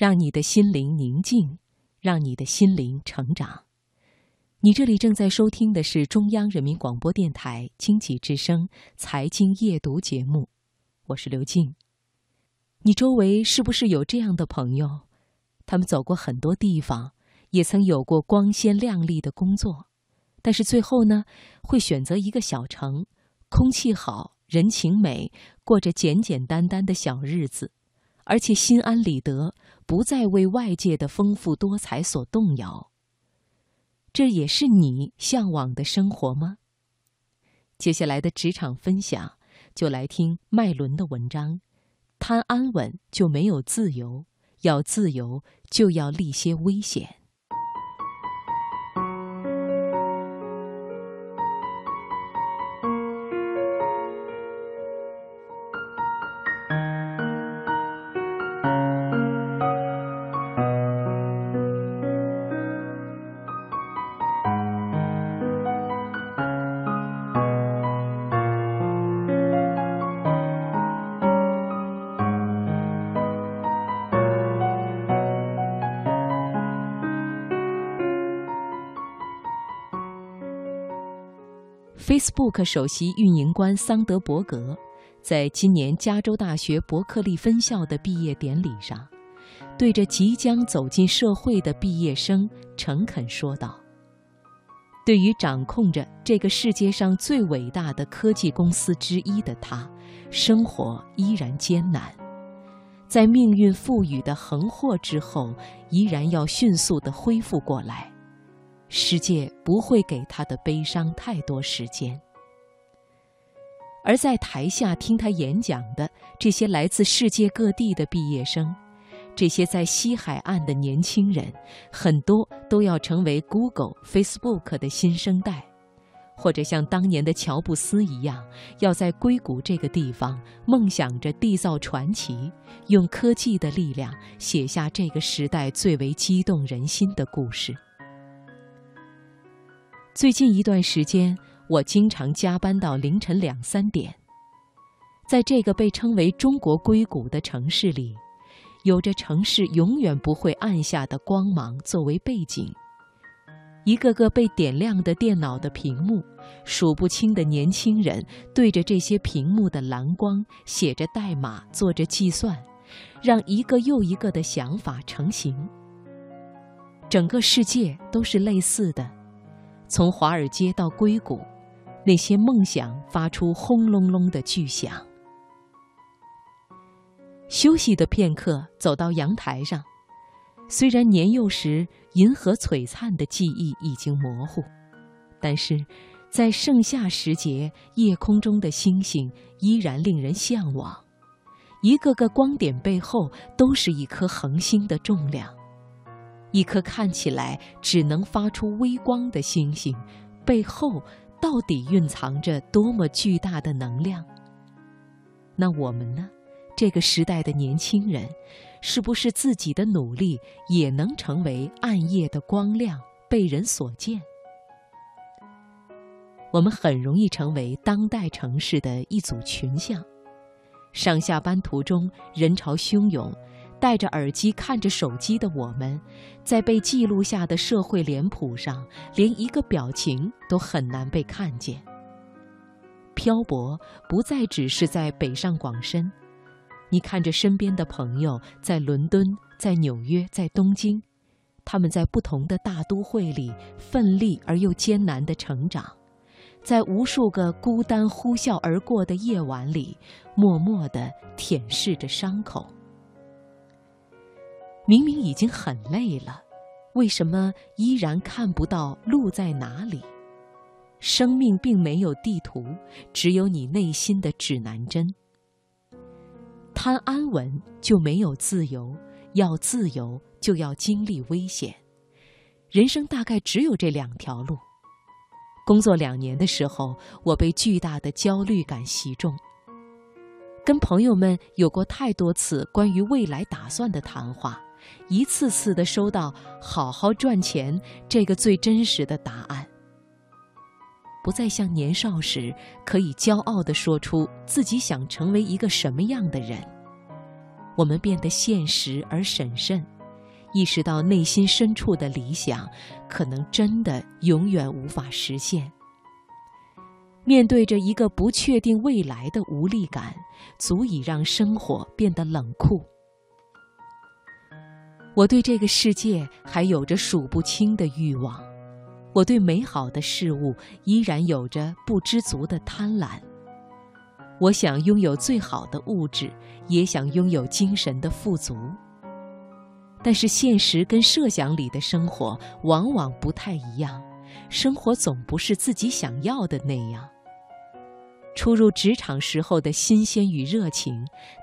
让你的心灵宁静，让你的心灵成长。你这里正在收听的是中央人民广播电台经济之声财经夜读节目，我是刘静。你周围是不是有这样的朋友？他们走过很多地方，也曾有过光鲜亮丽的工作，但是最后呢，会选择一个小城，空气好，人情美，过着简简单单的小日子。而且心安理得，不再为外界的丰富多彩所动摇。这也是你向往的生活吗？接下来的职场分享，就来听麦伦的文章：贪安稳就没有自由，要自由就要历些危险。Facebook 首席运营官桑德伯格，在今年加州大学伯克利分校的毕业典礼上，对着即将走进社会的毕业生诚恳说道：“对于掌控着这个世界上最伟大的科技公司之一的他，生活依然艰难，在命运赋予的横祸之后，依然要迅速地恢复过来。”世界不会给他的悲伤太多时间，而在台下听他演讲的这些来自世界各地的毕业生，这些在西海岸的年轻人，很多都要成为 Google、Facebook 的新生代，或者像当年的乔布斯一样，要在硅谷这个地方梦想着缔造传奇，用科技的力量写下这个时代最为激动人心的故事。最近一段时间，我经常加班到凌晨两三点。在这个被称为“中国硅谷”的城市里，有着城市永远不会暗下的光芒作为背景，一个个被点亮的电脑的屏幕，数不清的年轻人对着这些屏幕的蓝光写着代码，做着计算，让一个又一个的想法成型。整个世界都是类似的。从华尔街到硅谷，那些梦想发出轰隆隆的巨响。休息的片刻，走到阳台上。虽然年幼时银河璀璨的记忆已经模糊，但是，在盛夏时节，夜空中的星星依然令人向往。一个个光点背后，都是一颗恒星的重量。一颗看起来只能发出微光的星星，背后到底蕴藏着多么巨大的能量？那我们呢？这个时代的年轻人，是不是自己的努力也能成为暗夜的光亮，被人所见？我们很容易成为当代城市的一组群像，上下班途中人潮汹涌。戴着耳机看着手机的我们，在被记录下的社会脸谱上，连一个表情都很难被看见。漂泊不再只是在北上广深，你看着身边的朋友在伦敦、在纽约、在东京，他们在不同的大都会里奋力而又艰难地成长，在无数个孤单呼啸而过的夜晚里，默默地舔舐着伤口。明明已经很累了，为什么依然看不到路在哪里？生命并没有地图，只有你内心的指南针。贪安稳就没有自由，要自由就要经历危险。人生大概只有这两条路。工作两年的时候，我被巨大的焦虑感袭中。跟朋友们有过太多次关于未来打算的谈话。一次次的收到“好好赚钱”这个最真实的答案，不再像年少时可以骄傲的说出自己想成为一个什么样的人。我们变得现实而审慎，意识到内心深处的理想可能真的永远无法实现。面对着一个不确定未来的无力感，足以让生活变得冷酷。我对这个世界还有着数不清的欲望，我对美好的事物依然有着不知足的贪婪。我想拥有最好的物质，也想拥有精神的富足。但是现实跟设想里的生活往往不太一样，生活总不是自己想要的那样。初入职场时候的新鲜与热情，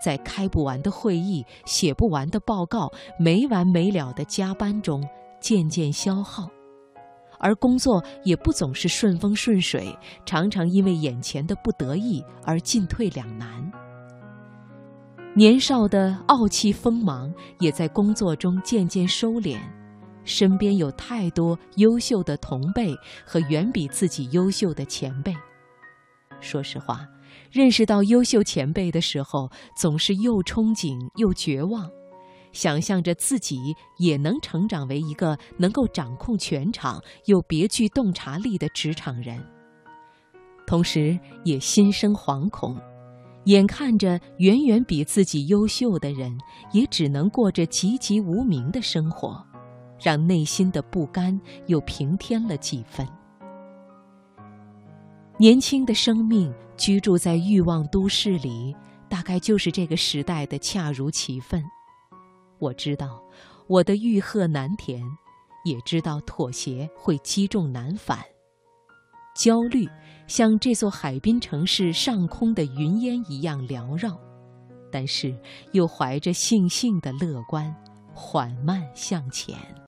在开不完的会议、写不完的报告、没完没了的加班中渐渐消耗。而工作也不总是顺风顺水，常常因为眼前的不得意而进退两难。年少的傲气锋芒也在工作中渐渐收敛，身边有太多优秀的同辈和远比自己优秀的前辈。说实话，认识到优秀前辈的时候，总是又憧憬又绝望。想象着自己也能成长为一个能够掌控全场又别具洞察力的职场人，同时也心生惶恐，眼看着远远比自己优秀的人也只能过着籍籍无名的生活，让内心的不甘又平添了几分。年轻的生命居住在欲望都市里，大概就是这个时代的恰如其分。我知道，我的欲壑难填，也知道妥协会积重难返。焦虑像这座海滨城市上空的云烟一样缭绕，但是又怀着悻悻的乐观，缓慢向前。